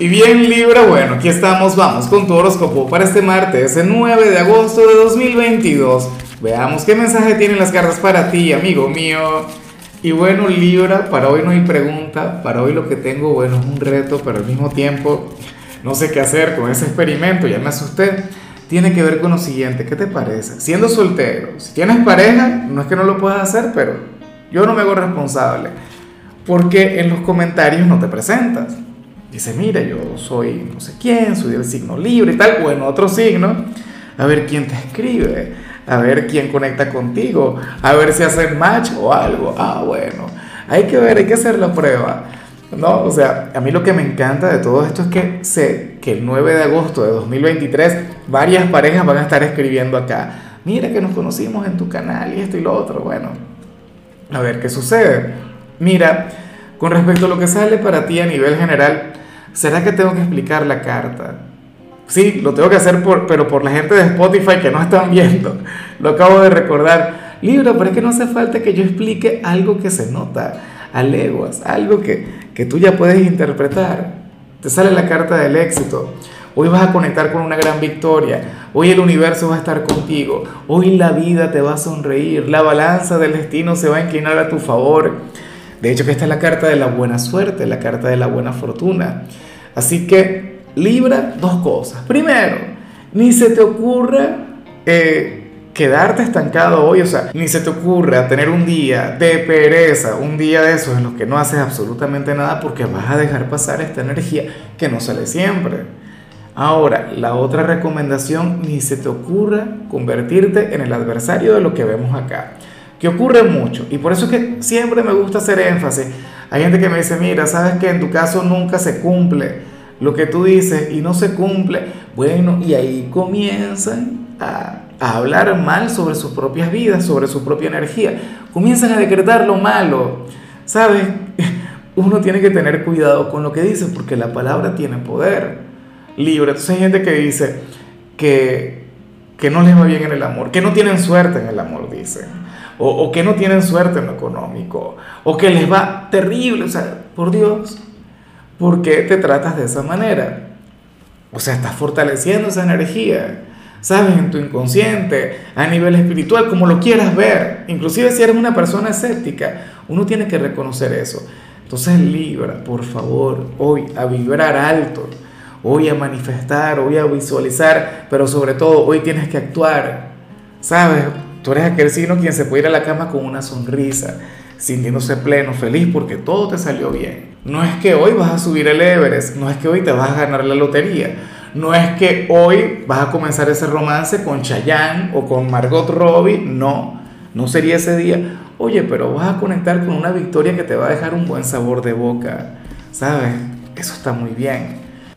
Y bien Libra, bueno, aquí estamos, vamos con tu horóscopo para este martes, el 9 de agosto de 2022. Veamos qué mensaje tienen las cartas para ti, amigo mío. Y bueno, Libra, para hoy no hay pregunta, para hoy lo que tengo, bueno, es un reto, pero al mismo tiempo no sé qué hacer con ese experimento, ya me asusté. Tiene que ver con lo siguiente, ¿qué te parece? Siendo soltero, si tienes pareja, no es que no lo puedas hacer, pero yo no me hago responsable, porque en los comentarios no te presentas. Dice, mira, yo soy no sé quién, soy del signo libre y tal, o en otro signo, a ver quién te escribe, a ver quién conecta contigo, a ver si hacen match o algo. Ah, bueno, hay que ver, hay que hacer la prueba. ¿no? O sea, a mí lo que me encanta de todo esto es que sé que el 9 de agosto de 2023 varias parejas van a estar escribiendo acá, mira que nos conocimos en tu canal y esto y lo otro. Bueno, a ver qué sucede. Mira, con respecto a lo que sale para ti a nivel general, ¿será que tengo que explicar la carta? Sí, lo tengo que hacer, por, pero por la gente de Spotify que no están viendo. Lo acabo de recordar. Libro, pero es que no hace falta que yo explique algo que se nota a leguas, algo que, que tú ya puedes interpretar. Te sale la carta del éxito. Hoy vas a conectar con una gran victoria. Hoy el universo va a estar contigo. Hoy la vida te va a sonreír. La balanza del destino se va a inclinar a tu favor. De hecho, que esta es la carta de la buena suerte, la carta de la buena fortuna. Así que libra dos cosas. Primero, ni se te ocurra eh, quedarte estancado hoy, o sea, ni se te ocurra tener un día de pereza, un día de esos en los que no haces absolutamente nada porque vas a dejar pasar esta energía que no sale siempre. Ahora, la otra recomendación, ni se te ocurra convertirte en el adversario de lo que vemos acá que ocurre mucho. Y por eso es que siempre me gusta hacer énfasis. Hay gente que me dice, mira, sabes que en tu caso nunca se cumple lo que tú dices y no se cumple. Bueno, y ahí comienzan a, hablar mal sobre sus propias vidas, sobre su propia energía. Comienzan a decretar lo malo. ¿Sabes? Uno tiene que tener cuidado con lo que dice porque la palabra tiene poder. Libre. Entonces hay gente que dice que, que no les va bien en el amor, que no tienen suerte en el amor, dicen o, que no tienen suerte en lo económico, o que les va terrible, o sea, por Dios, ¿por qué te tratas de esa manera? O sea, estás fortaleciendo esa energía, ¿sabes? En tu inconsciente, a nivel espiritual, como lo quieras ver. Inclusive si eres una persona escéptica, uno tiene que reconocer eso. Entonces Libra, por favor, hoy a vibrar alto, hoy a manifestar, hoy a visualizar, pero sobre todo hoy tienes que actuar, ¿sabes? Tú eres aquel signo quien se puede ir a la cama con una sonrisa, sintiéndose pleno, feliz porque todo te salió bien. No es que hoy vas a subir el Everest, no es que hoy te vas a ganar la lotería, no es que hoy vas a comenzar ese romance con Chayanne o con Margot Robbie, no, no sería ese día. Oye, pero vas a conectar con una victoria que te va a dejar un buen sabor de boca, ¿sabes? Eso está muy bien.